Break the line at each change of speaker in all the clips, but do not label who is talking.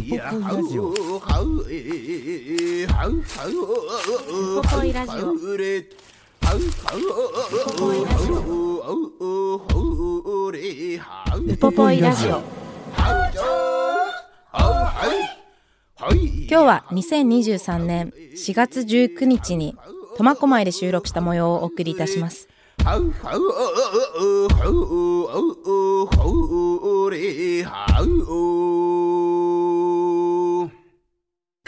ポポイラジオ。
ウポポイラジオ。ウポポイラジオ。今日は2023年4月19日に苫小牧で収録した模様をお送りいたします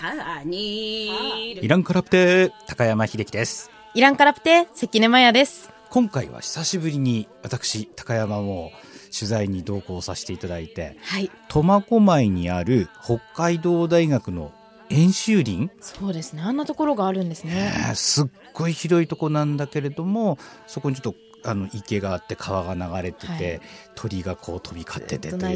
イランカラプテ高山秀樹です。
イランカラプテ関根麻也です。
今回は久しぶりに私高山も取材に同行させていただいて
はい。
苫小牧にある北海道大学の演習林、
そうですね。あんなところがあるんですね。
えーすっごい広いとこなんだけれどもそこにちょっとあの池があって川が流れてて、
はい。
鳥がこう飛び交っててという
ね、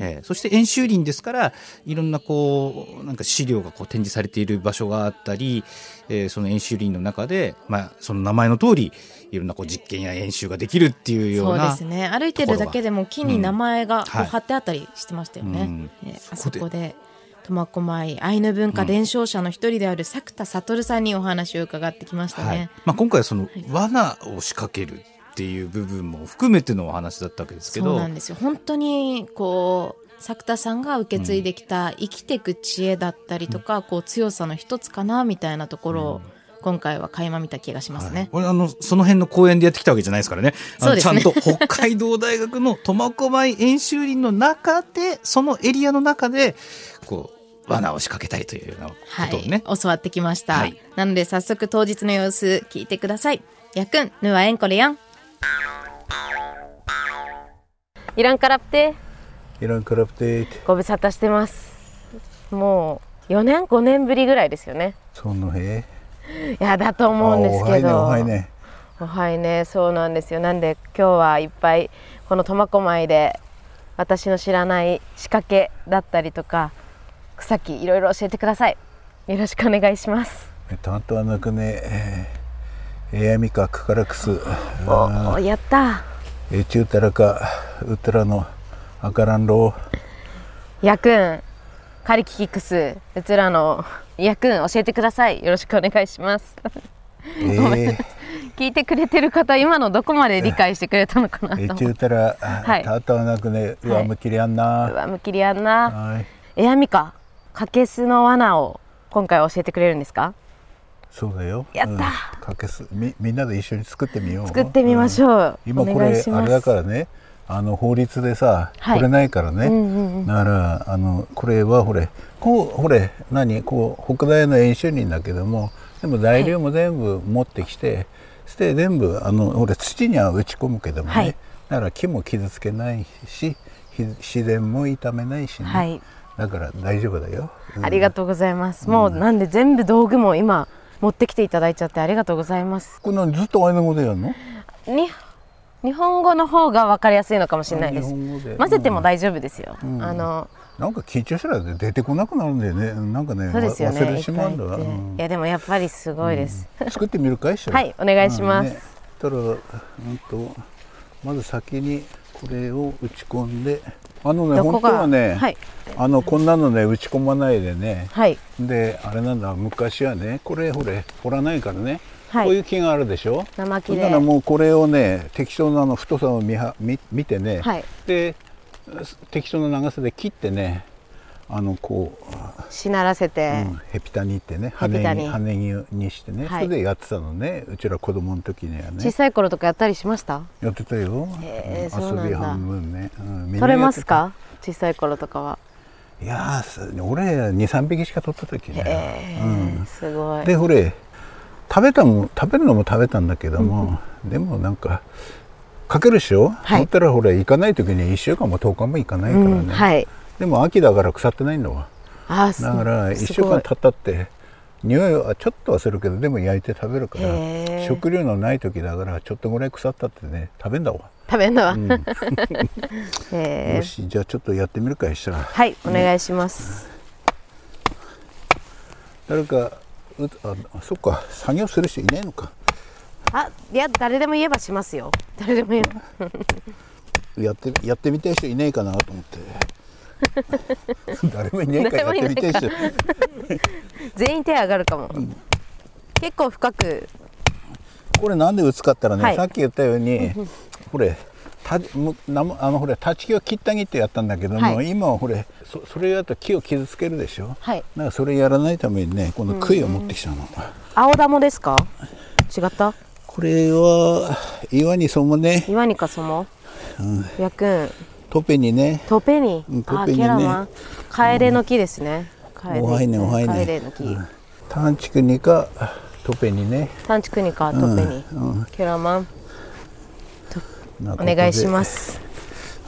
ええ。そして演習林ですからいろんなこうなんか資料がこう展示されている場所があったり、えーその演習林の中で、まあ、その名前の通りいろんなこう実験や演習ができるっていうよ
そうう
な
ですね。歩いてるだけでも木に名前がこう
はい。
貼ってあったりしてましたよね、
うん。
えーあ
そこで
苫小牧アイヌ文化伝承者の一人である作田悟さんにお話を伺ってきました
はい。
ね、
まあ、今回はその罠を仕掛けるっていう部分も含めてのお話だったわけですけど。
そうなんですよ。本当にこう作田さんが受け継いできた生きていく知恵だったりとか、こう強さの一つかなみたいなところを今回は垣間見た気がしますね、
俺あのその辺の公園でやってきたわけじゃないですからね。あの
そうですね。
ちゃんと北海道大学の苫小牧演習林の中でそのエリアの中でこう罠を仕掛けたいというようなことをね、
はい、教わってきました、
はい。
なので早速当日の様子聞いてください。やっくんぬはえんこれやんイランカラプテ
Iran Club Date
ご無沙汰してます。もう4年5年ぶりぐらいですよね。
そのへ。
いやだと思うんですけど。
おはいね。
おはいね。そうなんですよ。なんで今日はいっぱいこの苫小牧で私の知らない仕掛けだったりとか草木いろいろ教えてください。よろしくお願いします。
担当はなくねえーエアミカクカラクス。
おおやった。
えチュータラカウトラのアカランロ
やくんカリキキクスうちらのやくん教えてください。よろしくお願いします。
えー。
聞いてくれてる方今のどこまで理解してくれたのかな
え
と思って。
チュータラ
はい。
担当はなくね上向きりやん
う
な。
わむきりやんな。
はい。
エアミカカケスの罠を今回教えてくれるんですか？
そうだよ。
やった！
うん。かけす。みみんなで一緒に作ってみよう。
作ってみましょう、
今こ
お願いします。
れあれだからねあの法律でさ、
はい。
これないからね、
うんうんうん。
だからあのこれはほれこうほれ何こう北大の演習林だけどもでも材料も全部持ってきて、そして全部あのほれ土には打ち込むけどもね、
はい。
だから木も傷つけないしひ自然も傷めないしね、
はい
だから大丈夫だよ、うん。
ありがとうございます、もうなんで全部道具も今持ってきていただいちゃってありがとうございます。
これ何ずっとアイヌ語でやるの？
に日本語の方が分かりやすいのかもしれないです。混ぜても大丈夫ですよ、
ん。
あの
なんか緊張したら出てこなくなるんだよね。なんかね
そうですよね。
忘れてしまうんだわ、
いやでもやっぱりすごいです、
作ってみるかいしら
はいお願いします。
うん。ね。たらうんとまず先にこれを打ち込んであのね本当はね、
はい。
あのこんなのね打ち込まないでね。
はい。
であれなんだ昔はねこれほれ掘らないからね、
はい。
こういう木があるでしょ？
生木で。
そんならもうこれをね適当なあの太さを見は見見てね、
はい。
で適当な長さで切ってねあのこう
しならせて、
うん、ヘピタにってね羽に羽ににしてね、
はい。
それでやってたのねうちら子供の時にはね。
小さい頃とかやったりしました？
やってたよ、
へー
遊び半分ね、うん
取れますか？小さい頃とかは。い
や俺23匹しか取った時ね、
えー
うん。
すごい。
でほれ食べたも食べるのも食べたんだけども、でもなんかかけるでしょ、
はい。
そったらほれ行かない時に1週間も10日も行かないからね、
うん、はい
でも秋だから腐ってないんだだから1週間経ったって匂いはちょっとはするけどでも焼いて食べるから食料のない時だからちょっとぐらい腐ったってね食べんだわ、
食べんのは、
うん。よしじゃあちょっとやってみるかしたら
はいお願いします、
誰かうあそっか作業する人いないのか。
あいや誰でも言えばしますよ。誰でも言えば。
やってやってみたい人いないかなと思って 誰もいないからやってみたい人
全員手上がるかも、結構深く。
これなんで打つかったらね、
はい。
さっき言ったようにこれたあのほれ立ち木を切ってあげてやったんだけども、
はい。
今はほれそそれやると木を傷つけるでしょ？
はい。
だからそれやらないためにねこの杭を持ってきたの、
青玉ですか？違った？
これは岩にそもね。
岩にかそも、やくん
トペにね。
トペニ、
うんト
あ
ペニね。
ケラマ。ンカエデの木ですね、カエデ
おはいねおはい
カエデ
ね
の木、
短竹にかトペにね。
タンチクニカトペニ、
うん。
ケラマ。ン
お
お願いします。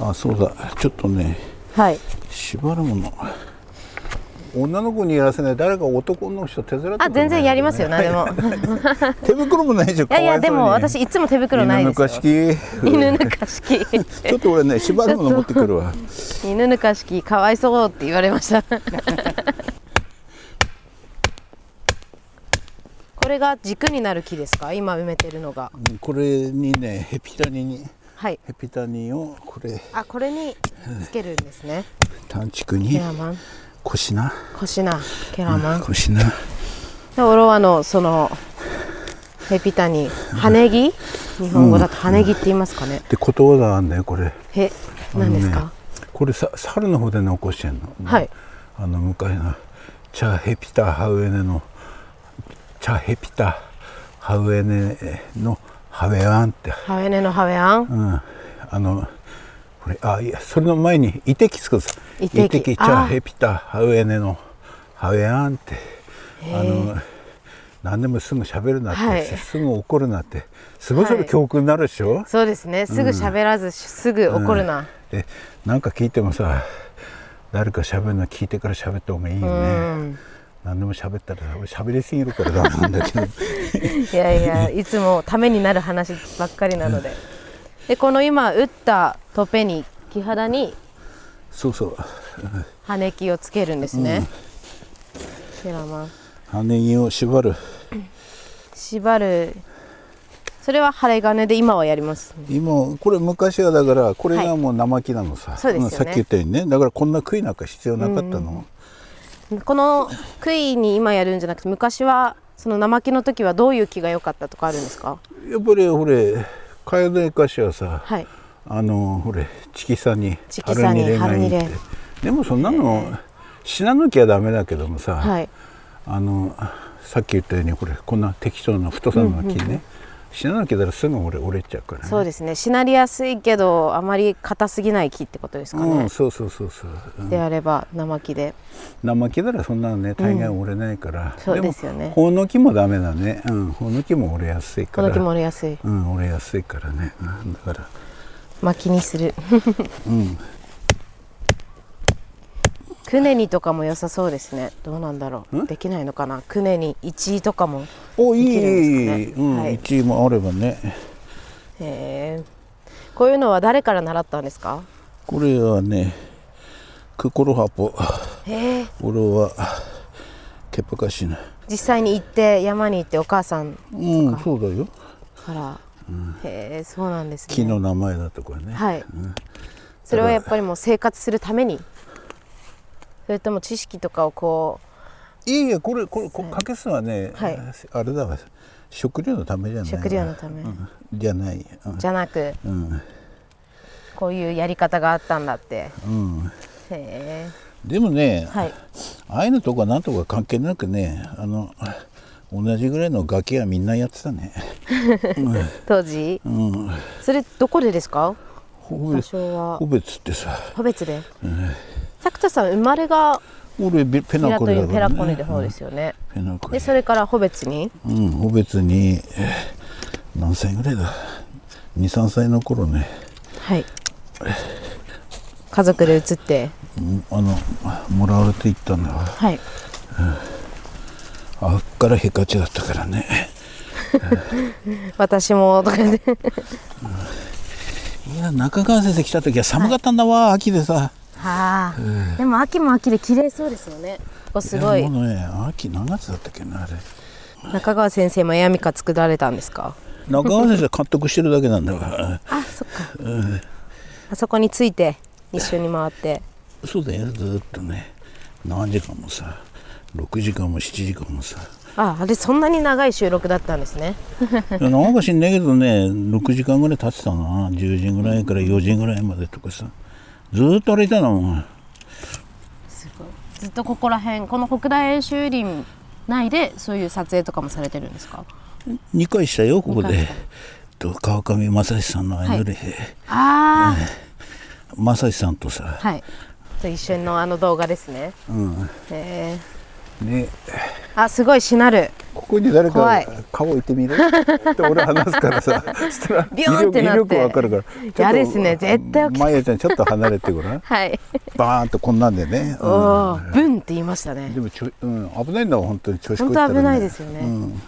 あそうだ。ちょっとね。
はい。
縛るも。の女の子にやらせない誰か男の人手伝って
あ全然やりますよ何でも。
手袋もないでしょ
いやいやでも私いつも手袋ないですよ。
犬ぬか式
犬ぬか式
ちょっと俺ね縛るもの持ってくるわ。
犬ぬか式かわいそうって言われました。これが軸になる木ですか？今埋めてるのが。
これにねヘピタニに。
はい。
ヘピタニをこれ。
あこれにつけるんですね。
短竹
ケ
に
ラマン
腰な
コシナケラマン。
腰な。
でオロワのそのヘピタに羽木日本語だと羽木って言いますかね、
でことわざあんだよこれ。
へ何ですか、
これさ猿の方で残してんの？
はい。
あの昔のチャヘピタハウエネのチャヘピタハウエネのハウェアンって。
ハウエネのハウェアン？
うん、あのこれあいやそれの前に遺跡つくさ
遺跡
チャヘピタハウエネのハウエアンってあの何でもすぐ喋るなって、
はい。
すぐ怒るなってすごいそれ教訓になるでしょ、
そうですね。すぐ喋らず、すぐ怒るな、
でなんか聞いてもさ誰か喋るの聞いてから喋った方がいいよね、
うん。
何でも喋ったら俺喋りすぎるからダメなんだけど。
いやいやいつもためになる話ばっかりなのででこの今打ったトペに木肌に
そうそう。
羽木をつけるんですね、ケラマン。
羽木を縛る。
縛る。それは針金で今はやります？
今これ昔はだからこれがもう生木なのさ、
そうですよね。
んさっき言ったようにね。だからこんな杭なんか必要なかったの、
この杭に今やるんじゃなくて昔はその生木の時はどういう木が良かったとかあるんですか？
やっぱりほれ楓かしはさ、
はい。
あのほれチキサに春にれがいいって。でもそんなの死ななきゃダメだけどもさ、
はい。
あのさっき言ったようにこれこんな適当な太さの木ね、死ななきゃすぐ折れ折れちゃうからね。
そうですね。しなりやすいけどあまり硬すぎない木ってことですかね。
うん、、そうそうそうそう、うん。
であれば生木で。
生木ならそんなのね大概折れないから、
そうですよね。
もほの木もダメだね。うんほの木も折れやすいから。
この木も折れやすい。
うん折れやすいからね、うんだから。
薪にする。
うん
クネにとかも良さそうですね。どうなんだろう。できないのかな。クネに一位とかも
おいい。
できるんですかね。
うん、
はい。
一位もあればね。
へえ。こういうのは誰から習ったんですか？
これはねクコロハポ。俺はケパカシナ。
実際に行って山に行ってお母さん
うんそうだよ。
から、へえそうなんですね。
木の名前だとかね、
はい、それはやっぱりもう生活するためにそれとも知識とかをこ
いやいやこれこれこカケスはね、
はい。
あれだわ。食料のためじゃない。
食料のため。
うん。じゃない、
うじゃなく
うん。
こういうやり方があったんだって。
うん、
へえ。
でもね、
はい。
ああいうのとかなんとか関係なくねあの同じぐらいのガキはみんなやってたね。
当時？
うん。
それどこでですか？場
ホベ
所は。
ホベツってさ。
個別で？作田さん生まれが
俺ベペナコリだから、ね、
ペラコニの方ですよね、
ペナコリ。
でそれから個別に？
うんホベツにえー何歳ぐらいだ？23歳の頃ね。
はい。家族で移って。
うんあのもらわれていったんだわ
はい。
あっからへかちだったからね。
私もとか言って
いや中川先生来た時は寒かったんだわ、秋でさ
はあ、でも秋も秋で綺麗そうですよね。ここすごい。
やもうね秋何月だったっけなあれ。
中川先生もエアミカ作られたんですか？
中川先生監督してるだけなんだから。
あそっか、あそこについて一緒に回って。
そうだよ。ずーっとね。何時間もさ6時間も7時間もさ。
ああれそんなに長い収録だったんですね。
いやなんか知んないけどね6時間ぐらい経ってたな。10時ぐらいから4時ぐらいまでとかさずーっと歩いたの
ずっとここら辺この北大演習林内でそういう撮影とかもされてるんですか
？2回したよここで。川上正史さんのアイドル、
あ
正史さんとさ。
あ、はい。と一緒のあの動画ですね。
うん。
へえ
ね。
あすごいしなる
ここに誰か顔置いてみる？って俺話すからさ。そしたら
ビューンってなって。
威力わかるから。
嫌ですね。絶対起き
まやちゃんちょっと離れてごらん。
はい。
バーンとこんなんでね、
お
う
おブンって言いましたね。
ん、でもちょ、うん、危ないんだわ本当に調子こい
本
たら、ね、
当危ないですよね、
うん、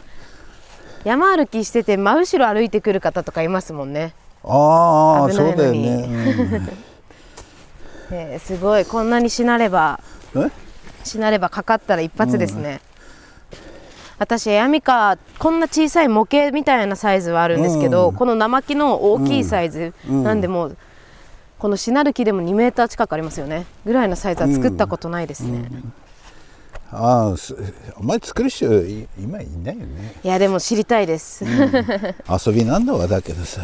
山歩きしてて真後ろ歩いてくる方とかいますもんね。
ああ
危
そうだよ
ないのに
ね、
えーすごい。こんなにしなればしなればかかったら一発ですね、私エアミカこんな小さい模型みたいなサイズはあるんですけど、
うん。
この生木の大きいサイズ、
うん。
なんでもうこのしなる木でも2メーター近くありますよね。ぐらいのサイズは作ったことないですね、
ああすあんまり作る人い今いないよね。
いやでも知りたいです、
遊びなんだわだけどさ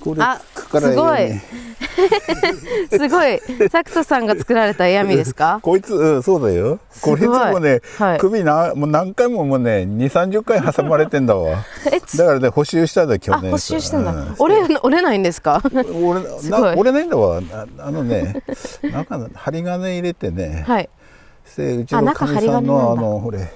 これ
あすごい。
ね
すごい。サクトさんが作られたエアミですか？
こいつ、うん、そうだよ。これいつもね、
はい。
首なもう何回ももうね2 3 0回挟まれてんだわ。だからね補修したんだ去
あ
年。
補修したんだ、
う
折れ折れないんですか？
俺
すごい。
な折れないんだわ。ああのね中の針金入れてね、
はい。
でうちのかみさんのあのほれ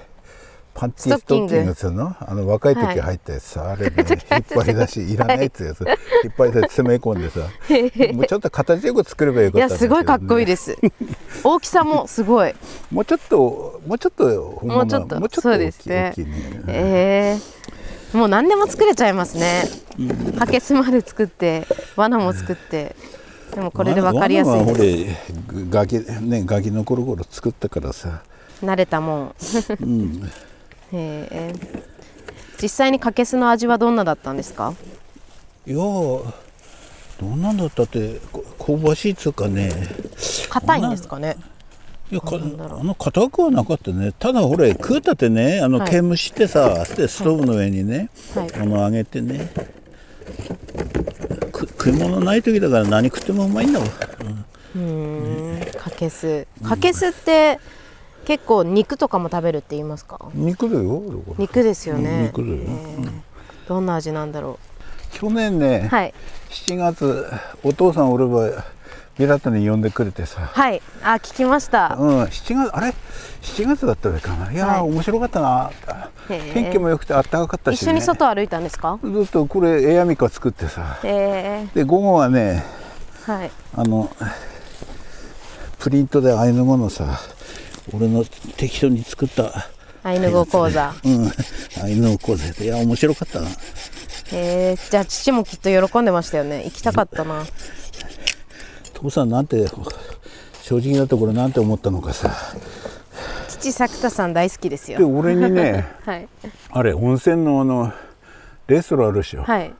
パンティーストッキング。っつうの？あの若い時入ったやつさ、あれね引っ張り出し いらないっつうやつ、引っ張り出し詰め込んでさ。もうちょっと形よく作ればよかったね。
いやすごいかっこいいです。大きさもすごい。
もうちょっともうちょっと
もうちょっと
もうちょっと
そうですね。
ね。
えー、もう何でも作れちゃいますね。ハケスまで作って罠も作って。でもこれで分かりやすいです。
れガキねガキの頃頃作ったからさ、
慣れたもん。
うん、
えー、実際にカケスの味はどんなだったんですか？
いやーどんなんだったってこ香ばしいっつうかね。
硬いんですかね？
いやかあの硬くはなかったね。ただほれ食うたってねあの
は
蒸してさ、でストーブの上にね、
はい。
あの揚げてねく食い物ない時だから何食ってもうまいんだわ、
うーんカケスカケスって結構肉とかも食べるって言いますか？
肉だよ
肉ですよね、
肉だよ。
えーどんな味なんだろ
去年ね、
うはい。
7月お父さん俺はビラットに呼んでくれてさ。
はい。あ聞きました。
うん、7月あれ？7月だったのかな？いやー、
はい。
面白かったな。天気も良くて暖かかったし、ね、
一緒に外歩いたんですか？
ずっとこれエアミカ作ってさ。
え。
で午後はね
ー、はい。
あのプリントでアイヌ語のさ俺の適当に作った
アイヌ語講座。
うん。アイヌ語講座でいや面白かったな。
えー、じゃあ父もきっと喜んでましたよね。行きたかったな。
父さんなんて正直なところなんて思ったのかさ。
父作田さん大好きです
で
よ
俺にね
はい。
あれ温泉のあのレストランあるでしょ、
はい。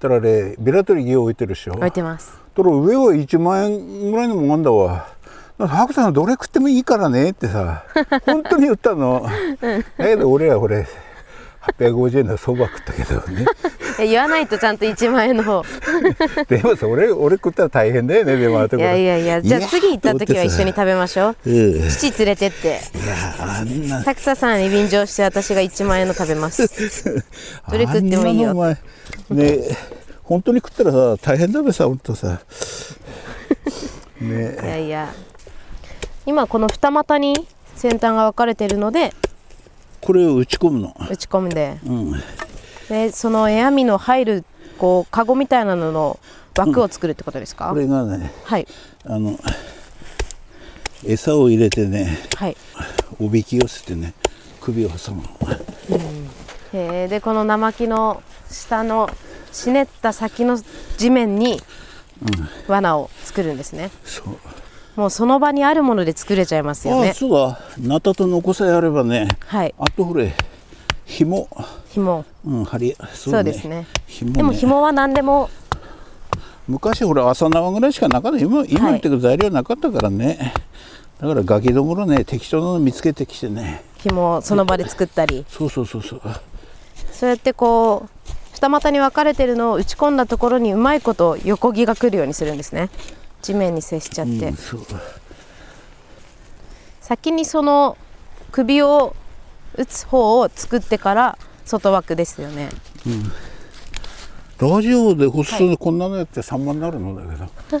たらあれビラトリギ置いてるでしょ。
置いてます。
たら上は1万円ぐらいのもんだわ白さんどれ食ってもいいからねってさ 本当に言ったの、だけど俺はこれ850円のそば食ったけどね。
え言わないとちゃんと1万円の方。
でもさ俺俺食ったら大変だよねでもあと
いやいやいやじゃあ次行った時は一緒に食べましょう。父連れてって。
あんな。
作田さんに便乗して私が1万円の食べます。どれ食ってもいいよ。
ね本当に食ったらさ大変だべさ本当さ。
い
ね
やいや今この二股に先端が分かれてるので
これを打ち込むの。
打ち込んで。
うん。
でそのエアミの入るこうカゴみたいなのの枠を作るってことですか、
これがね
はい。
あの餌を入れてね
はい。
おびき寄せてね首を挟むの。
へえでこの生木の下のしねった先の地面に罠を作るんですね、
そう
もうその場にあるもので作れちゃいますよ
ああ
ね
そうだ。ナタとノコさえあればね
はい。
あとほれ紐。
紐。
うん針そ
そうですね。
紐ね。
でも紐は何でも。
昔ほら朝縄ぐらいしかなかった。今今言ってく材料なかったからね、だからガキどもろね適当なの見つけてきてね。
紐をその場で作ったり。
そうそうそうそう。
そうやってこう二股に分かれてるのを打ち込んだところにうまいこと横木が来るようにするんですね地面に接しちゃって、
うんそう
先にその首を打つ方を作ってから外枠ですよね。
ラジオで放送でこんなのやって3万になるのだけど。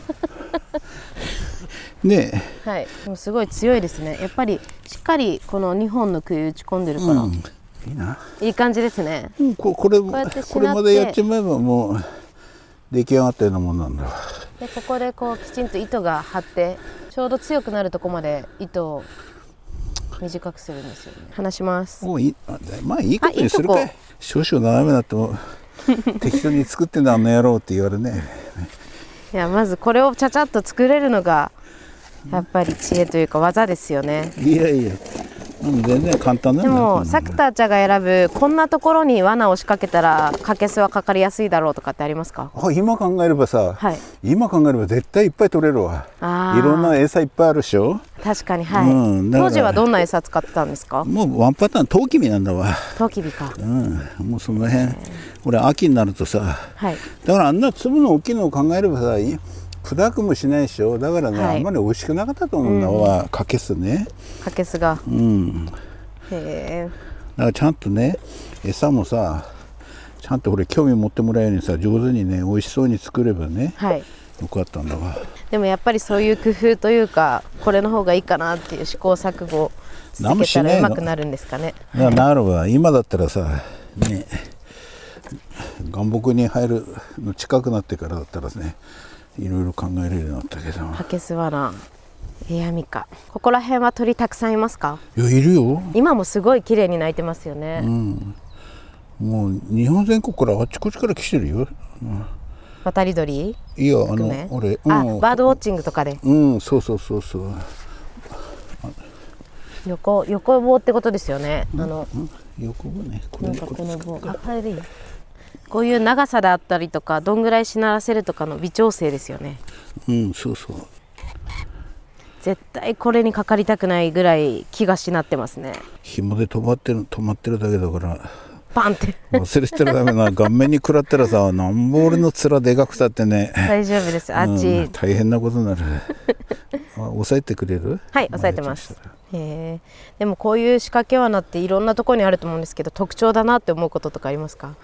ね
はい。でもすごい強いですね。やっぱりしっかりこの2本の杭打ち込んでる
え、
から、
うん、いいな、
いい感じですね。
うん、ここれ
うやってしなって。
これまでやっちまえばもう出来上がったようなもんなんだわ
でここでこうきちんと糸が張ってちょうど強くなるとこまで糸を短くするんですよね。離します。
もういまあいいことにするか。
あいい
い少々斜めだっても適当に作ってんだあの野郎って言われね。
いやまずこれをちゃちゃっと作れるのがやっぱり知恵というか技ですよね。
いやいや。うん全然簡単だ
で
よこんなの
もサクターちゃんが選ぶこんなところに罠を仕掛けたらカケスはかかりやすいだろうとかってありますか？
あ今考えればさ、
はい。
今考えれば絶対いっぱい取れるわ。いろんな餌いっぱいあるでしょ？
確かにはい、
うん
当時はどんな餌使ってたんですか？
もうワンパターントウキビなんだわ。
トウキビか。
うんもうその辺。俺秋になるとさ。
はい。
だからあんな粒の大きいのを考えればさい砕くもしないでしょ。だからね、
はい。
あんまり美味しくなかったと思うんだ。わ、かけすね。
カケスが。
うん。だ
へえ。
からちゃんとね餌もさちゃんと俺興味持ってもらえるようにさ上手にね美味しそうに作ればね
はい。
よかったんだわ。
でもやっぱりそういう工夫というかこれの方がいいかなっていう試行錯誤続けたらうまくなるんですかね。
だからなるわ。今だったらさね岩木に入るの近くなってからだったらねいろいろ考えれるようになったけど
カケス罠エアミカ。ここら辺は鳥たくさんいますか？
いやいるよ。
今もすごい綺麗に鳴いてますよね、
もう日本全国からあっちこっちから来てるよ。
渡り鳥？
いやあの俺
あ
うん。
バードウォッチングとかで。
うんそうそうそうそう。
横横棒ってことですよね、あの
横棒ね。これ
な
こ
の棒。あこれでいい？こういう長さであったりとかどんぐらいしならせるとかの微調整ですよね。
うんそうそう。
絶対これにかかりたくないぐらい気がしなってますね。
紐で止まってる止まってるだけだから。
パンって。
忘れてたらダメな顔面に食らったらさなんぼ俺の面でかくたってね。
大丈夫です。あっち、
うん大変なことになるあ押さえてくれる？
はい押さえてます。へえでもこういう仕掛け罠っていろんなところにあると思うんですけど特徴だなって思うこととかありますか？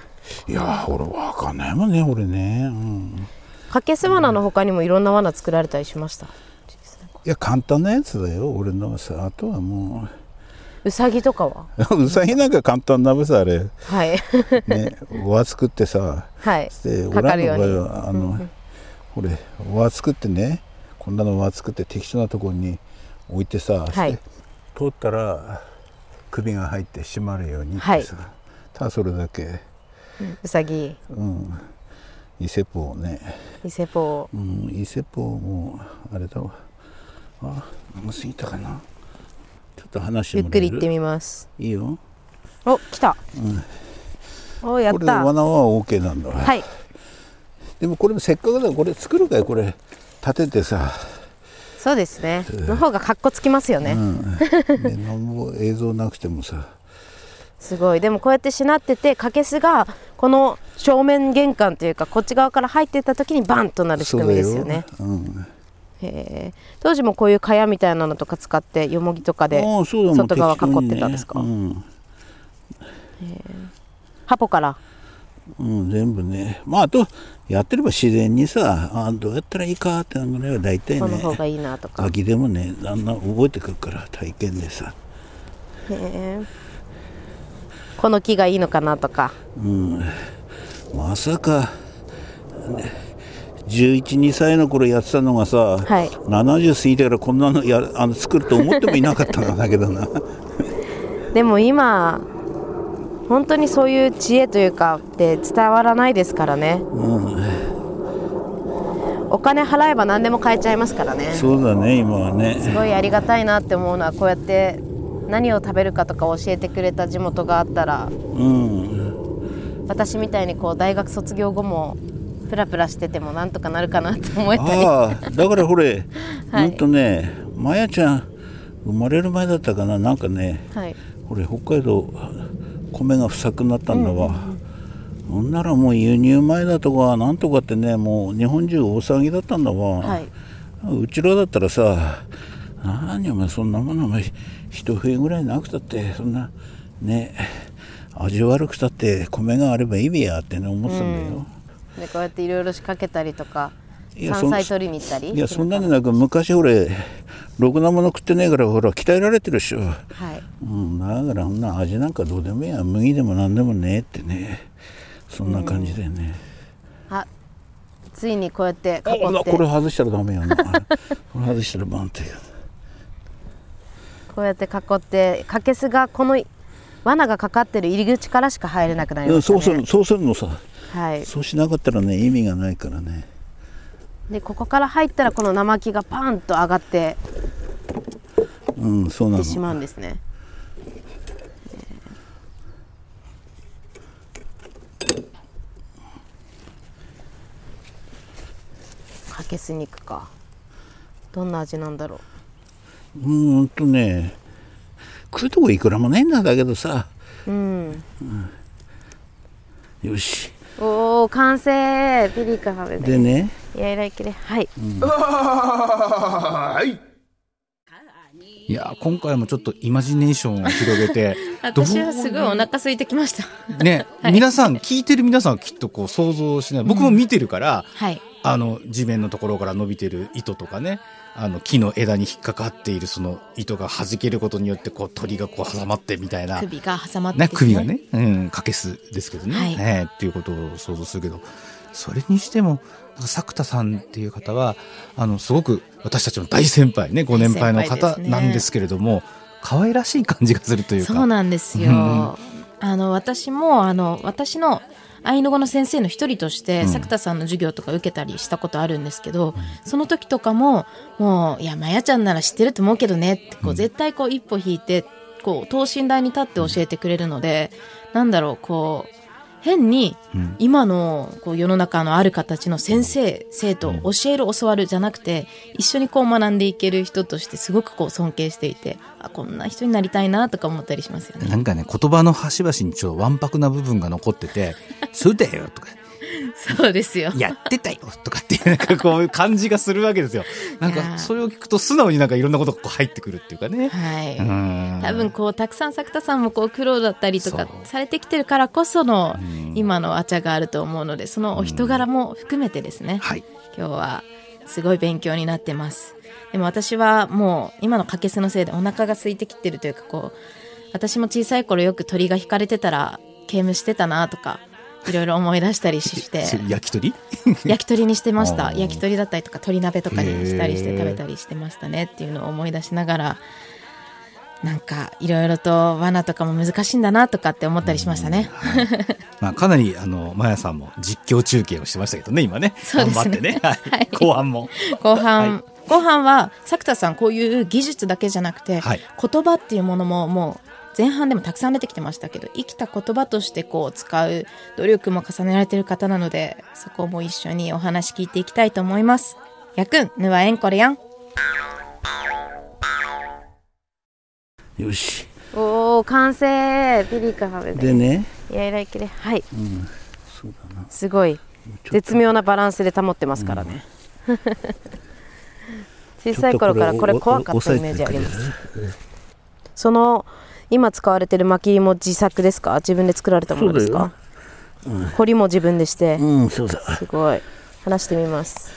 いや俺わかんないもんね俺ね、うん、
かけす罠の他にもいろんな罠作られたりしました？
いや簡単なやつだよ。俺のはさあとはも
う。さぎとかは？
う うさぎなんか簡単なべさあれ。
はい。
ね輪作ってさ。
はい。
で俺らの場合はあの、これ輪作ってねこんなの輪作って適当なところに置いてさ、
はい。
で通ったら首が入って締まるようにってさ、
はい。
ただそれだけ。
うさぎ
うん。伊勢ポをね。
伊勢ポ
うん。伊勢ポもあれだわ。あ飲みすぎたかな。ちょっと話して
ゆっくり行ってみます。
いいよ。
お来た、おやっ
これで
た
罠は OK なんだわ、
はい。
でもこれせっかくだからこれ作るかいこれ立ててさ。
そうですね。の方がかっこつきますよね、
うん、でなんも映像なくてもさ。
すごい。でもこうやってしなっててカケスがこの正面玄関というかこっち側から入っていった時にバンとなる仕組みですよね。
よ。うん、
へえ当時もこういう蚊帳みたいなのとか使ってよもぎとかで外側囲ってたんですか？
うん。
ハポから？
うん、全部ね。まああとやってれば自然にさあどうやったらいいかってのぐらいは大体ね
この方がいいなとか。
ガキでもねだんだん覚えてくるから体験でさ。
へえ。この木がいいのかなとか。
うん。まさか、ね112歳の頃やってたのがさ、
はい。
70過ぎてからこんなのやあの作ると思ってもいなかったんだけどな。
でも今本当にそういう知恵というかって伝わらないですからね。お金払えば何でも買えちゃいますからね。
そうだね今はね。
すごいありがたいなって思うのはこうやって何を食べるかとか教えてくれた地元があったら
うん。
私みたいにこう大学卒業後もプラプラしててもなんとかなるかなって思えたり
ああだからほれ、
はい。
ほんとねまやちゃん生まれる前だったかななんかね。
はい。
これ北海道米が不作になったんだわ、ほんならもう輸入米だとかなんとかってねもう日本中大騒ぎだったんだわ、
はい。う
ちらだったらさ何お前そんなものお前一冬ぐらいなくたってそんなね味悪くたって米があればいいべやってね思ってたんだよ、
でこうやっていろいろ仕掛けたりとか山菜取りに行ったり？
いやそんなになく昔俺ろくなもの食ってねえからほら鍛えられてるっしょ、
はい。
うん、だからそんな味なんかどうでもいいや。麦でも何でもねえってね。そんな感じでね、
あついにこうやって
あ
囲って。
これ外したらダメよな これ外したらバンって
こうやって囲ってカケスがこの罠がかかってる入り口からしか入れなくなりましたね。
そうするそうするのさ。
はい。
そうしなかったらね意味がないからね
でここから入ったらこの生木がパーンと上がって
うんそうないの
ってしまうんですね。かけす肉か。どんな味なんだろ
う。ーんとね食うとこいくらもないんだだけどさ。
ううん。
よし
おお完成。ピリカ食べて。
でね。
いやいらいけではい。
いや今回もちょっとイマジネーションを広げて
私はすごいお腹空いてきました。
ね、皆さん聞いてる皆さんはきっとこう想像しない。僕も見てるから、
はい。
あの地面のところから伸びてる糸とかねあの木の枝に引っかかっているその糸が弾けることによってこう鳥がこう挟まってみたいな。
首が挟まって
ね、首がね、うん、かけすですけどね、
はい。
ねっていうことを想像するけど、それにしても、作田さんっていう方は、あの、すごく私たちの大先輩ね、ご年配の方なんですけれども、可愛らしい感じがするというか。
そうなんですよ。あの私もあの私のアイヌ語の先生の一人として、
うん。
作田さんの授業とか受けたりしたことあるんですけど、その時とかももういやまやちゃんなら知ってると思うけどねってこう、
うん。
絶対こう一歩引いてこう等身大に立って教えてくれるので、なんだろうこう変に
うん。
今のこう世の中のある形の先生生徒教える教わるじゃなくて一緒にこう学んでいける人としてすごくこう尊敬していてあこんな人になりたいなとか思ったりしますよね。
なんかね、言葉の端々にちょっとわんぱくな部分が残ってて、そうだよとか、
そうですよ。
やってたよとかっていう、なんかこういう感じがするわけですよ。なんか、それを聞くと素直になんかいろんなことがこう入ってくるっていうかね。
はい。
うん
多分こうたくさん作田さんもこう苦労だったりとかされてきてるからこその
うん
今のあちゃがあると思うのでそのお人柄も含めてですね、
はい。
今日はすごい勉強になってますでも私はもう今のかけすのせいでお腹が空いてきてるというかこう私も小さい頃よく鳥が引かれてたら刑務してたなとかいろいろ思い出したりして
焼き鳥？
焼き鳥にしてました焼き鳥だったりとか鶏鍋とかにしたりして食べたりしてましたねっていうのを思い出しながらなんかいろいろと罠とかも難しいんだなとかって思ったりしましたね。
はいまあ、かなり、あの、まやさんも実況中継をしてましたけどね、今ね。
そうですね
頑張ってね。はい。
はい
後半も。
後半、
はい
後半は作田さんこういう技術だけじゃなくて、
はい
言葉っていうものももう前半でもたくさん出てきてましたけど生きた言葉としてこう使う努力も重ねられてる方なのでそこも一緒にお話聞いていきたいと思います。やくんぬはえんこれやん。
よし。
おお完成。ピリカ食べ
でね。
いやいらいけではい。
うん。そうだな。
すごい。絶妙なバランスで保ってますからね、小さい頃からこれ怖かったイメージあります。その今使われてる巻きも自作ですか？自分で作られたものですか？彫りも自分でして。
うんそうだ。
すごい。話してみます。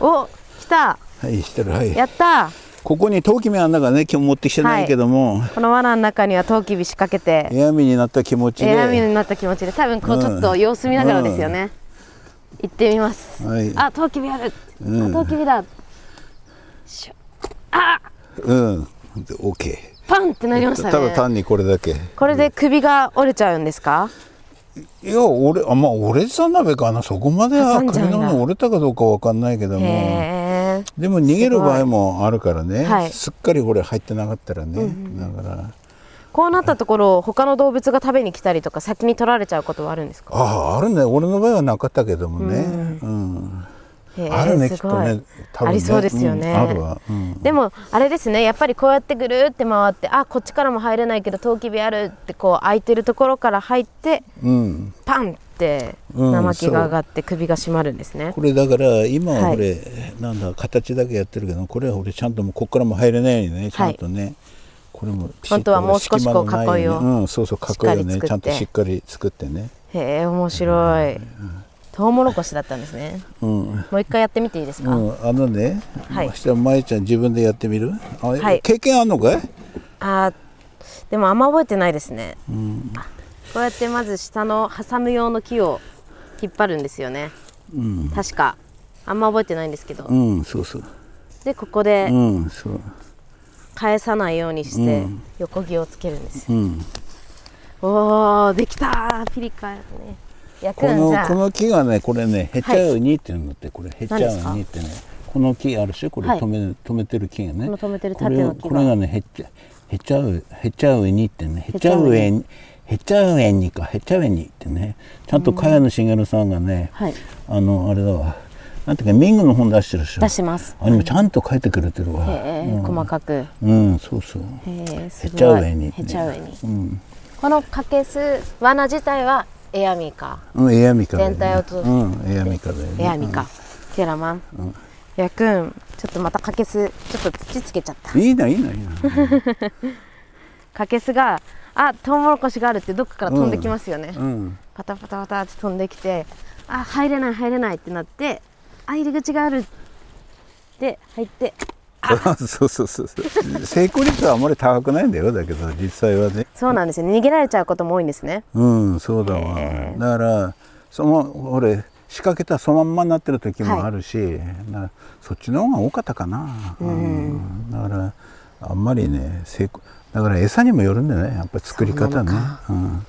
お来た。
はいしてる。はい。
やった。
ここに陶器目あんだからね今日持ってきてないけども、
この罠の中にはトウキビ仕掛けて。
エアミになった気持ちで。
エアミになった気持ちで。多分こうちょっと様子見ながらですよね、行ってみます、
はい。
あトウキビある、
うん。
あトウキビだ。しょあ
うん。で OK
パンってなりましたね。
ただ単にこれだけ。
これで首が折れちゃうんですか？
いや俺あまあ折れてたんだべかな。そこまでは首の骨折れたかどうかわかんないけども。でも逃げる場合もあるからね、
はい。
すっかりこれ入ってなかったらね、だから。
こうなったところ他の動物が食べに来たりとか先に取られちゃうことはあるんですか？
あああるね。俺の場合はなかったけどもね、うん。
へえ
あるねきっとね多分ね
ありそうですよね。
うん
でもあれですねやっぱりこうやってぐるって回ってあこっちからも入れないけどトウキビあるってこう空いてるところから入って
うん、
パンって
うん
生木が上がって首が締まるんですね、
これだから今は
はい。
なんだ形だけやってるけどこれは俺ちゃんともうここからも入れないようにねちゃんとね、これも
本当はもう少しこう囲いを
ようん、そうそう囲いをね。ちゃんとしっかり作ってね。
へえ面白いトウモロコシだったんですね。
うん。
もう一回やってみていいですか、
うん、あのね、
はい。
明日まいちゃん自分でやってみる？あ、
はい。
経験あんのかい？
あーでもあんま覚えてないですね。
うん、
こうやってまず下の挟む用の木を引っ張るんですよね。
うん、
確か。あんま覚えてないんですけど、
うん、そうそう。
でここで
うん、そう。
返さないようにして
うん。
横木をつけるんですよ、
うん、
おーできたーピリカね焼く
この
んじゃ
この木がねこれねへちゃうにっていうのってこれへちゃ
何ですか
うにってねこの木あるでしょ？これ
はい。
止め,、止めてる木がね。
この止めてる
これを
縦の木が。
これがねへちゃへちゃうへちゃうにってねへちゃ
へちゃうに
うえにへちゃうえにかへちゃうえにってねちゃんと茅野茂さんがね、
はい。
あのあれだわ。なんていうかミングの本出してるでしょ？
出してます。
あれもちゃんと書いてくれてるわ、
へえ、細かく。
うんそうそう。
へえすごい。
へちゃうえに
へちゃうえに。
うん。
このかけす罠自体はエアミカ。
うんエアミカね。
全体を通して。
うんエアミカだよね。
エアミカ。ケラマン、やくんちょっとまたかけす。ちょっと土つけちゃった。
うんいいないいないいな。
かけすがあトウモロコシがあるってどっかから飛んできますよね、
うん
パタパタパタって飛んできてあ入れない入れないってなってあ入り口があるで入って
そうそうそうそう。成功率はあまり高くないんだよ。だけど実際はね。
そうなんですよ。ね逃げられちゃうことも多いんですね。
うんそうだわ。だからその俺仕掛けたそのまんまになってる時もあるし、なそっちの方が多かったかな、うん。だからあんまりね成功だから餌にもよるんだよね。やっぱり作り方ね。うん、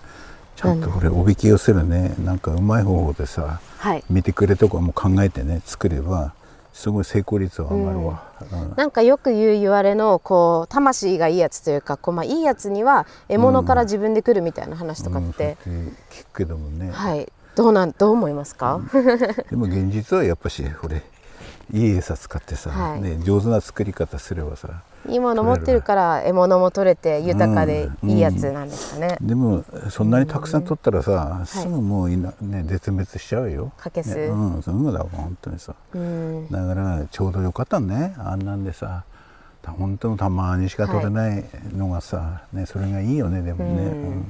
ちゃんとこれおびき寄せるね。なんかうまい方法でさ
はい。
見てくれとかも考えてね作ればすごい成功率は上がるわ、うん。
なんかよく言う言われのこう魂がいいやつというかこう、まあ、いいやつには獲物から自分で来るみたいな話とかって、
うん。聞くけどもね、
はいどうなん。どう思いますか、
でも現実はやっぱしこれいい餌使ってさ、
はい。
ね、上手な作り方すればさ
いいもの持ってるから獲物も取れて豊かで
うん
いいやつなんですかね、
でもそんなにたくさん取ったらさ、すぐもういな、ね、絶滅しちゃうよ。
かけす。
ねうんすぐだわ本当にさ。
うん。
だからちょうどよかったねあんなんでさ。本当のたまにしか取れないのがさ、ね、それがいいよねでもね。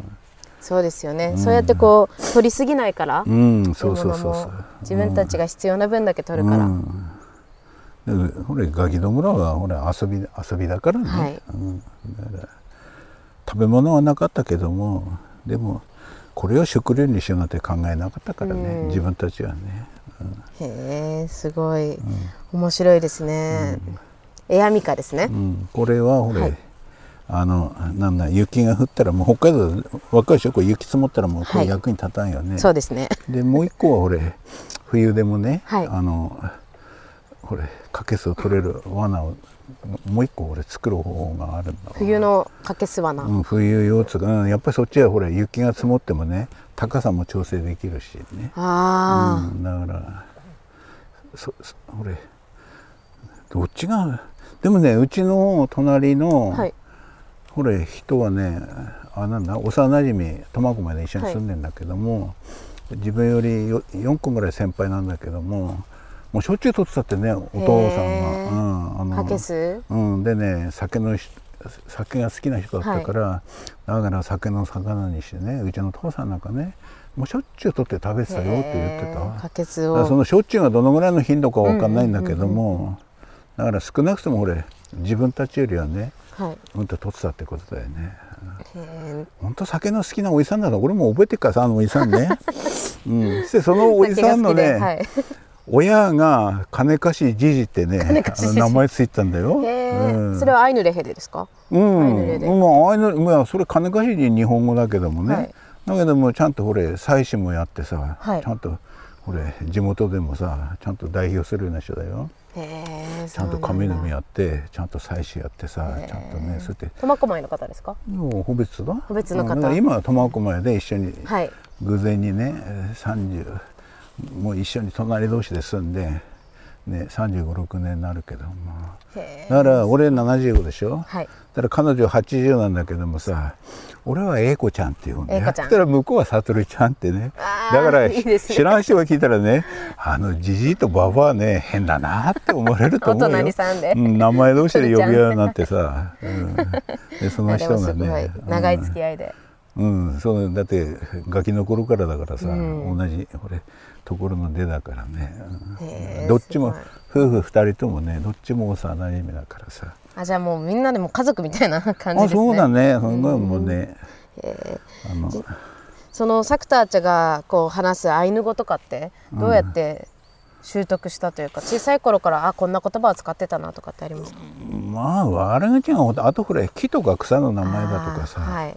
そうですよね、そうやってこう取りすぎないから、
うん、うん、そうそうそう。そう
自分たちが必要な分だけ取るから、
うん。でほれガキどもらはほら遊び遊びだからね、
はい。
うん、食べ物はなかったけどもでもこれを食料にしようなんて考えなかったからね、
うん。
自分たちはね、
へえすごい、面白いですね、エアミカですね。
う、ん、これはほれ、
はい。
あのなんだ雪が降ったらもう北海道若いでしょこれ雪積もったらもうこ
はい。
れ役に立たんよね、
そうですね。
でもう一個はほれ冬でもね、
はい。
あのこれかけすを取れる罠をもう一個俺作る方法があるんだわ
冬のかけす罠、
うん、冬用つうか、うん、やっぱりそっちはほら雪が積もってもね高さも調整できるしね、
あ
うん、だからそそほれどっちがでもねうちの隣
あ、
の、
はい。
ほれ人はねあなんだ幼なじみ苫小牧で一緒に住んでんだけども、自分よりよ4個ぐらい先輩なんだけどももうしょっちゅう取ってたってねお父さんが。うんあの
かけす？
うん、でね酒のし酒が好きな人だったから、だから酒の魚にしてねうちの父さんなんかねもうしょっちゅう取って食べてたよって言ってた。
かけす
だからそ
を
のしょっちゅうがどのぐらいの頻度かわかんないんだけども、だから少なくとも俺自分たちよりはね
はい。
うんと取ってたってことだよね、
へ
本当酒の好きなおじさんだな俺も覚えてるからさあのおじさんね、うん、そしてそのおじさんのね、
はい
親が金貸しじじってね名前ついてたんだよ。
それはアイヌレヘレですか？
うん、
アイヌレで。
まあ、アイヌまあ、それ金貸しに日本語だけどもね、
はい。
だけどもちゃんとほれ祭祀もやってさ、
はい。
ちゃんとほれ地元でもさちゃんと代表するような人だよ。ちゃんと神の
み
みやってちゃんと祭祀やってさちゃんとねそうやって。
苫小牧の方ですか？
もう個別だ
個別の方。
今は苫小牧で一緒に
はい。
偶然にねえー30もう一緒に隣同士で住んで、ね、3 5 6年になるけど、まあ、
へ
だから俺75でしょ、
はい。
だから彼女80なんだけどもさ俺は英子ちゃんって言うんだよ
英子ちゃん。
そしたら向こうは悟ちゃんってね。だから知らん人が聞いたらねあのじじいとばばはね変だなって思われると思うよ。
お隣さんで。
うん、名前同士で呼び合うなんてさ、うん、でその人がね
長い付き合いで、
うん、そうだってガキの頃からだからさ、
うん。
同じ。俺ところの出だからね、うんどっちも
す
夫婦二人ともねどっちも幼馴染だからさ。
あじゃあもうみんなでも家族みたいな 感じですね。
あそうだね。すごいもうね、あの
そのサクターチャがこう話すアイヌ語とかってどうやって習得したというか、小さい頃からあこんな言葉を使ってたなとかってありますか？
まあ悪口があとこれ木とか草の名前だとかさ、
はい。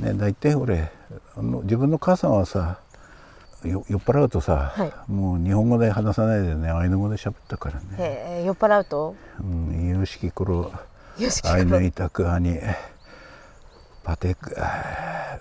ね大体俺あの自分の母さんはさよ酔っ払うとさ、
はい。
もう日本語で話さないでねアイヌ語で喋ったからね。
酔っ払うと「
うん、有識頃アイヌイタクアにパテク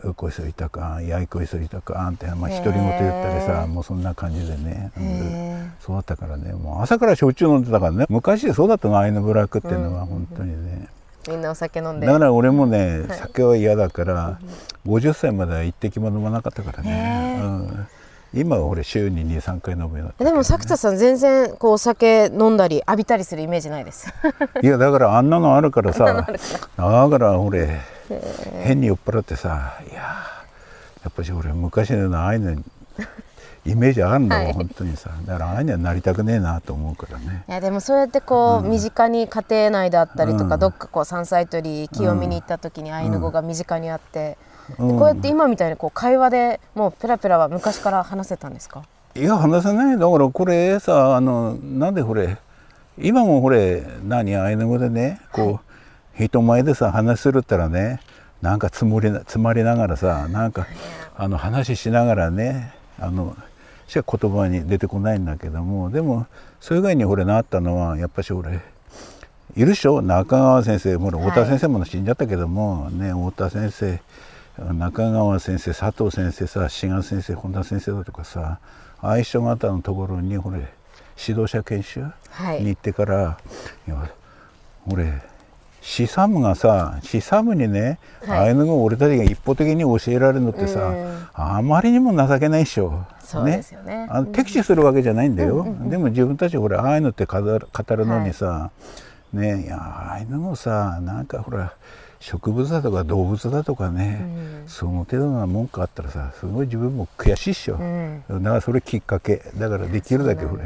ウコイソイタクアンヤイコイソイタクアンってまあ独り言言ったり
へ
さ
ー
もうそんな感じでね、うん
へ
そうだったからね。もう朝から焼酎飲んでたからね。昔そうだったのアイヌブラックっていうのは本当にね、
えみんなお酒飲んで。
だから俺もね、
はい。
酒は嫌だから、50歳までは一滴も飲まなかったからね、うん、今は俺週に23回飲むようになね。
でも作田さん全然こうお酒飲んだり浴びたりするイメージないです。
いやだからあんなのあるからさ だから俺変に酔っ払ってさいややっぱし俺昔のようなああいうのに イメージあるん
はい。
本当にさ。だからああいうにはなりたくねえなと思うからね。
いやでもそうやってこう、身近に家庭内だったりとか、
うん。
どっかこう山菜採り清見に行った時にアイヌ語が身近にあって、こうやって今みたいにこう会話でもうペラペラは昔から話せたんですか？
いや話せない。だからこれさあのなんでこれ今もこれ何アイヌ語でねこう、人前でさ話するったらねなんかつもりなつまりながらさなんかあの話しながらねあのしか言葉に出てこないんだけどもでもそれ以外に俺なったのはやっぱし俺いるでしょ？中川先生ほら
はい
太田先生も死んじゃったけども、ね太田先生中川先生佐藤先生さ志賀先生本田先生だとかさああいう人方のところにほれ指導者研修
はい。
に行ってから、い、や俺シサムがさシサムにね、
はい。
ああいうのを俺たちが一方的に教えられるのってさ、
うん。
あまりにも情けないっしょ。
そうですよね。
あの敵視するわけじゃないんだよ、でも自分たちほらああいうのって語る語るのにさ、ねいやああいうのもさなんかほら植物だとか動物だとかね、その程度な文句あったらさすごい自分も悔しいっしょ、
ん。
だからそれきっかけ。だからできるだけほれ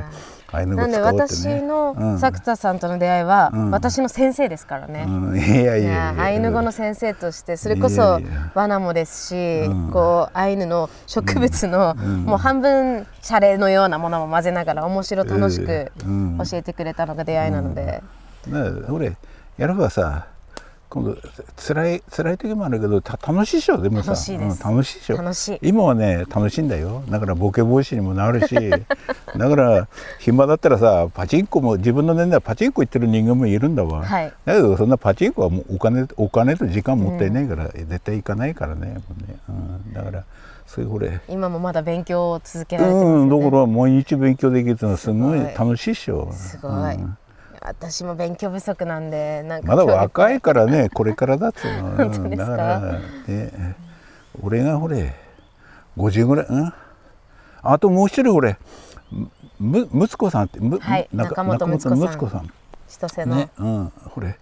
ああいうの
なんで
を使おうって
私
ねう
の
ん
作田さんとの出会いは、
うん。
私の先生ですからね、
うん、いやいや
アイヌ語の先生としてそれこそ
いや
バナもですし、
うん。
こうアイヌの植物の、
ん。
もう半分シャレのようなものも混ぜながら面白楽しく
うん。
教えてくれたのが出会いなので、
だから俺やればさ今度辛い辛い時もあるけどた楽しいでしょでもさ。
楽しい
うん楽しいでしょ。
楽しい。
今はね楽しいんだよ。だからボケ防止にもなるし。だから暇だったらさパチンコも自分の年代はパチンコ行ってる人間もいるんだわ、
はい。
だけどそんなパチンコはもうお金お金と時間もったいないから、絶対行かないからね。もうね、うん、だからそういうこれ。
今もまだ勉強を続けられてますよ
うん、
ね、
だから毎日勉強できるってのはすごい。楽しいっしょ。
すごい、
うん
私も勉強不足なんでなんか
まだ若いからね、これからだっつうの。
本当ですか？
だから、ね、俺がほれ、50ぐらい、うん？あともう一人ほれ、む、むつこさんって、む、
はい
なんか
中本睦子さん。千歳の、
ね、うん、ほれ。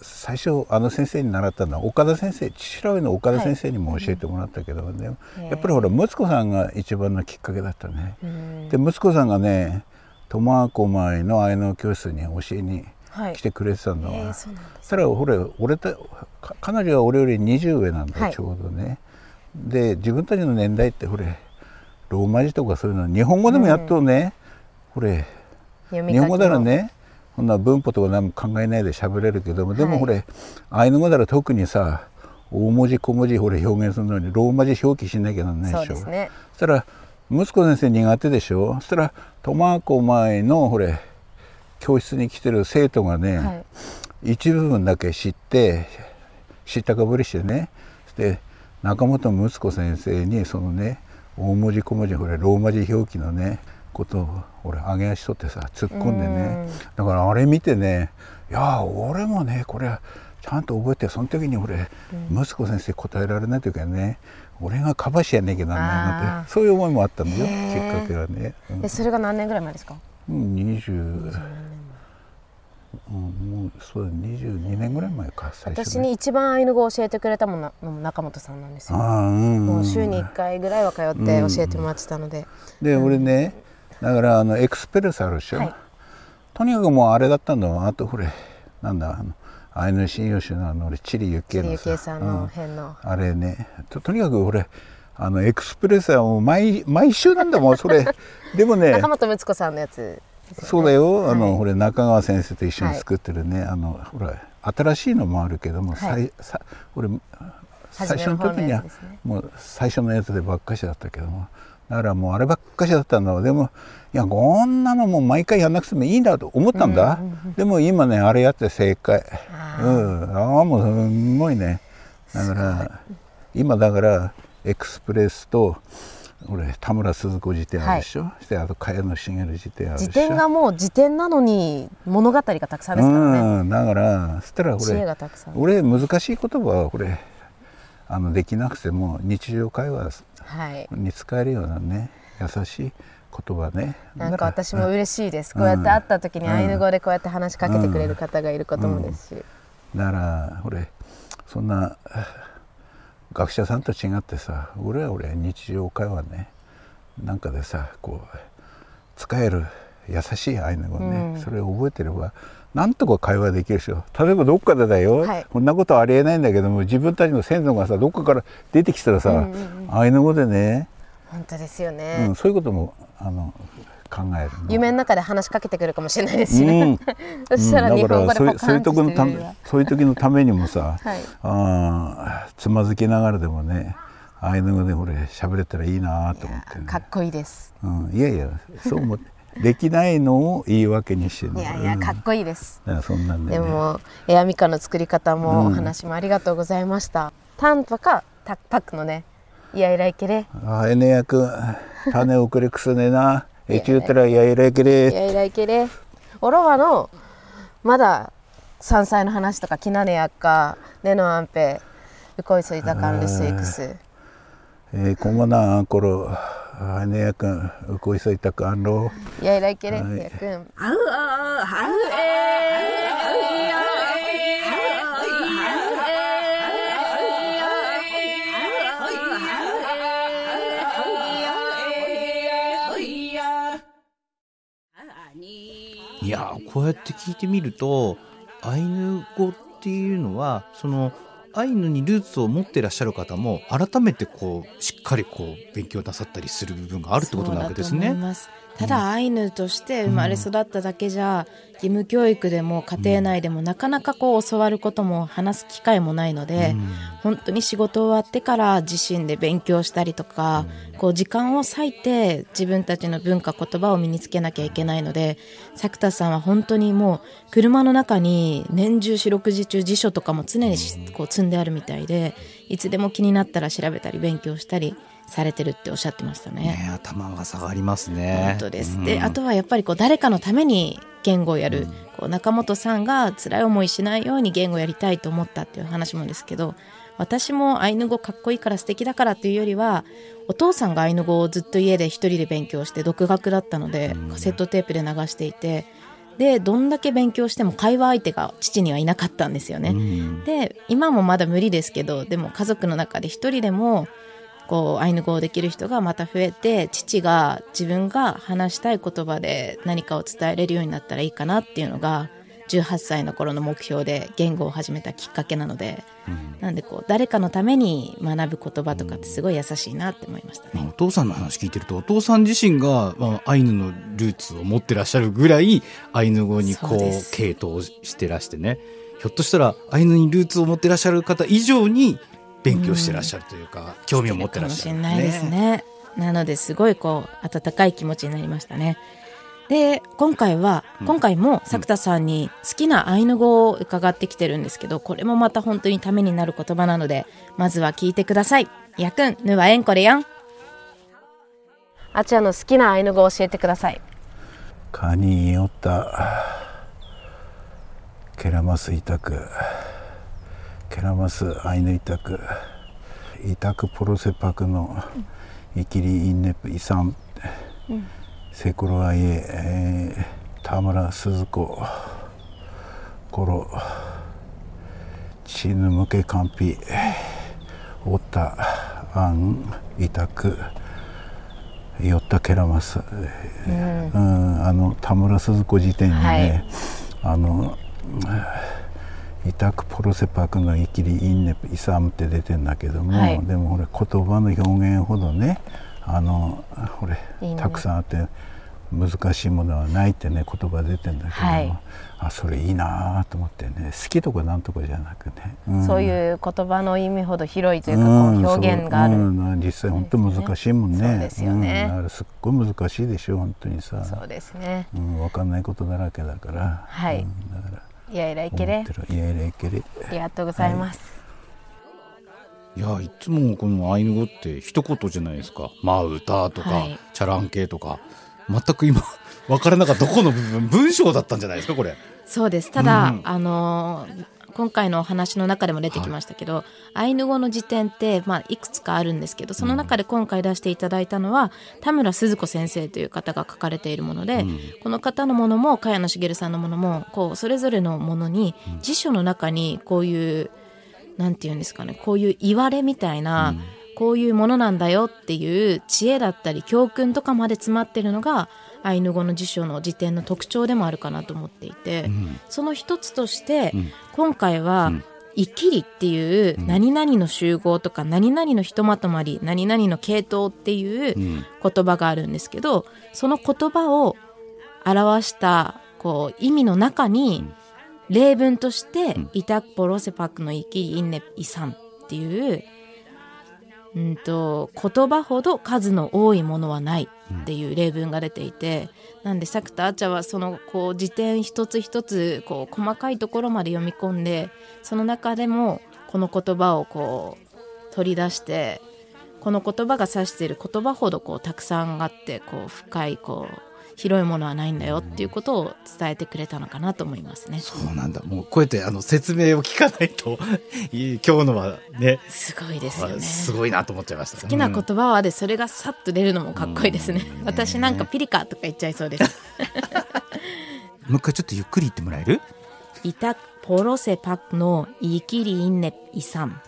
最初あの先生に習ったのは岡田先生父親の岡田先生にも教えてもらったけど、でも
へえ
やっぱりほら息子さんが一番のきっかけだったね。
うん
で息子さんがね苫小牧のアイヌ教室に教えに
はい。
来てくれてたのは、
えーそうなんです
そしたら俺俺たか彼女は俺より20上なんだよ、
はい。
ちょうどね。で自分たちの年代ってほれローマ字とかそういうの日本語でもやっとね、ほれ
読み書きも
日本語ならねこんな文法とか何も考えないで喋れるけどもでも
はい
ほれ、アイヌ語なら特にさ大文字小文字ほれ表現するのにローマ字表記しなきゃならないでしょ。
そうですね。
そしたら息子先生苦手でしょ。そしたら苫小牧のほれ教室に来てる生徒がね、
はい。
一部分だけ知って知ったかぶりしてね。で中本睦子先生にそのね大文字小文字これローマ字表記のねことを俺上げ足取ってさ突っ込んでね。だからあれ見てねいや俺もねこれちゃんと覚えてその時に俺、息子先生答えられない時はね俺がかばしやんなきゃなんないな
あー。
ってそういう思いもあったんだよきっかけはね。うん。
えそれが何年ぐらい前ですか？
うん20うん、もうそうだ22年ぐらい前か最初
私に一番アイヌ語を教えてくれたもの中本さんなんですよ。
ああうん
もう週に1回ぐらいは通って教えてもらってたので、
で、俺ねだからあのエクスプレスあるでしょ、
はい。
とにかくもうあれだったのあとほれなんだあのアイヌ信用種のあの俺チリユッケ
桐
のさ。
生さんの
うん。
辺の、
あれねととにかく俺あのエクスプレスはもう毎毎週なんだもんそれ。でもね
中本睦子さんのやつ。ね
そうだよ、あの、
はい。
ほれ中川先生と一緒に作ってるね、あのほら新しいのもあるけども、
はい。
さいさ俺最
初めの
時にはもう最初のやつでばっかしだったけどもだからもうあればっかしだったのでもいやこんなのもう毎回やんなくてもいいんだと思ったんだ、でも今ねあれやって正解。うん。ああもうすんごいね。だから今だからエクスプレスと俺田村鈴子辞典あるでしょ、そしてあと茅野茂辞典あるでしょ？
辞典がもう辞典なのに物語がたくさんですからね、
うん、だからそしたら俺俺難しい言葉は俺あのできなくても日常会話
はい
に使えるようなね優しい言葉ね。
なんか私も
うん。
嬉しいです、
うん
こうやって会った時に
うん。
アイヌ語でこうやって話しかけてくれる方がいることもですし、
だから俺そんな学者さんと違ってさ俺は俺日常会話ね。なんかでさこう使える優しいアイヌ語ね、
うん。
それを覚えてればなんとか会話できるでしょ。例えばどっかでだよ、
はい。
こんなことはありえないんだけども自分たちの先祖がさどっかから出てきたらさ、
うんうん
アイヌ語でね、
本当ですよ
う
ね、
ん、そういうこともあの考えるの。
夢の中で話しかけてくるかもしれないですしね、
うん。
そしたら
うん。
日本語で
そういうそういう時のため そういう時のためにもさ、
はい。
あーつまずきながらでもねアイヌ語で俺喋れたらいいなと思って、ね。
かっこいいです。
うん、いやいやそう思ってできないのを言い訳にしてる
いやいやかっこいいです、
いい、そんなんで、ね、
でもエアミカの作り方も
うん。
お話もありがとうございました、タンとかタッパックのねいやいらいけれ
あエネヤ君種遅れくすねな。
や
えちゅうたらやいらいけ
い
れ
やいらいけれおろわのまだ山菜の話とかきなねやっかねのあんぺうこいそいたかんるすいくす
えー、こんなころエネヤ君うこいそいたくあんろ
いやいや
こうやって聞いてみるとアイヌ語っていうのはそのアイヌにルーツを持ってらっしゃる方も改めてこうしっかりこう勉強なさったりする部分があるってことなわけですね。
ただアイヌとして生まれ育っただけじゃ、義務教育でも家庭内でもなかなかこう教わることも話す機会もないので、
うん
本当に仕事終わってから自身で勉強したりとか、こう時間を割いて自分たちの文化言葉を身につけなきゃいけないので作田さんは本当にもう車の中に年中四六時中辞書とかも常にしこう積んであるみたいでいつでも気になったら調べたり勉強したりされてるっておっしゃってましたね。
ね頭が下がりますね。
本当です、
うん。
であとはやっぱりこう誰かのために言語をやる、こう中本さんが辛い思いしないように言語をやりたいと思ったっていう話もですけど私もアイヌ語かっこいいから素敵だからっていうよりはお父さんがアイヌ語をずっと家で一人で勉強して独学だったので、カセットテープで流していてでどんだけ勉強しても会話相手が父にはいなかったんですよね。
うん
で今もまだ無理ですけどでも家族の中で一人でもこうアイヌ語をできる人がまた増えて父が自分が話したい言葉で何かを伝えれるようになったらいいかなっていうのが
18歳の頃の目標で言語を始めたきっかけなので、なんでこう誰かのために学ぶ言葉とかってすごい優しいなって思いましたね。
お父さんの話聞いてるとお父さん自身が、まあ、アイヌのルーツを持ってらっしゃるぐらいアイヌ語にこう
そうです
系統してらしてねひょっとしたらアイヌにルーツを持ってらっしゃる方以上に勉強してらっしゃるというか、興味を持ってらっしゃる
かもしれないですね。なのですごいこう温かい気持ちになりましたね。で今回は、今回も作田さんに好きなアイヌ語を伺ってきてるんですけどこれもまた本当にためになる言葉なのでまずは聞いてください。やくんぬはえんこれやん。
あちゃんの好きなアイヌ語を教えてください。
カニヨタケラマスイタク。ケラマスアイヌイタク。イタクポロセパクのイキリインネプイサン、セコロアイエえー田村鈴子コロチヌムケカンピオタアンイタクヨッタケラマス、うん、あの田村鈴子時点にね、
はい。
あのイタクポロセパクのイキリインネイサムって出てんだけども、
はい。
でもほれ言葉の表現ほどねあのほれたくさんあって難しいものはないってね言葉出てんだけども、
はい。
あそれいいなと思ってね好きとかなんとかじゃなくね、ん。
そういう言葉の意味ほど広いというか、こう表現がある、
そう。うん実際本当難しいもんね。
そうですよね。
うん、だからすっごい難しいでしょ本当にさ。
そうですね。
うん、分かんないことだらけだから、
はい。
うん、だから。
いやいらいけ
思
れ
いやいやいけれ
ありがとうございます、
いやいつもこのアイヌ語って一言じゃないですか「まあ歌」とか、
はい。
チャラン系」とか。全く今 分からなかったどこの部分文章だったんじゃないですかこれ。
そうです。ただ、
うん。
あのー今回のお話の中でも出てきましたけど、アイヌ語の辞典って、まあ、いくつかあるんですけどその中で今回出していただいたのは、田村鈴子先生という方が書かれているもので、この方のものも茅野茂さんのものもこうそれぞれのものに、辞書の中にこういうなんていうんですかねこういう言われみたいな、こういうものなんだよっていう知恵だったり教訓とかまで詰まってるのがアイヌ語の辞書の辞典の特徴でもあるかなと思っていて、その一つとして、今回は「イキリ」っていう何々の集合とか何々のひとまとまり何々の系統っていう
うん。
言葉があるんですけどその言葉を表したこう意味の中に例文として「イタクポロセパクのイキリインネイサン」っていううんと言葉ほど数の多いものはないっていう例文が出ていて、なんで作田あちゃはそのこう辞典一つ一つこう細かいところまで読み込んでその中でもこの言葉をこう取り出してこの言葉が指している言葉ほどこうたくさんあってこう深いこう広いものはないんだよっていうことを伝えてくれたのかなと思いますね。
そうなんだもうこうやってあの説明を聞かないと いい今日のはね
すごいですよね。
すごいなと思っちゃいました
好きな言葉はでそれがさっと出るのもかっこいいですね。私なんかピリカとか言っちゃいそうです。
もう一回ちょっとゆっくり言ってもらえる？
イタポロセパクのイキリインネイサン。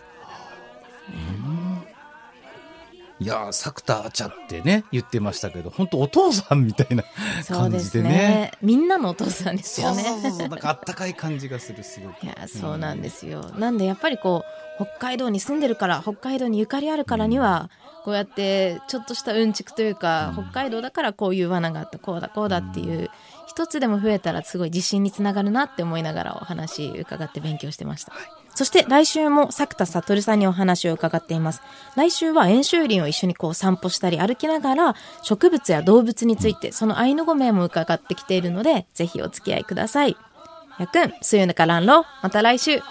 いやー作田あちゃってね言ってましたけど本当お父さんみたいな
そう
感じ
ですね。
でね。
みんなのお父さんですよね。
そうそうそうなんかあったかい感じがするすごく。
いやそうなんですよ、なんでやっぱりこう北海道に住んでるから北海道にゆかりあるからには、こうやってちょっとしたうんちくというか、北海道だからこういう罠があったこうだこうだっていう、一つでも増えたらすごい自信につながるなって思いながらお話伺って勉強してました。そして来週も作田悟さんにお話を伺っています。来週は演習林を一緒にこう散歩したり歩きながら植物や動物についてそのアイヌ語名も伺ってきているのでぜひお付き合いください。やくん、すゆぬからんろ、また来週。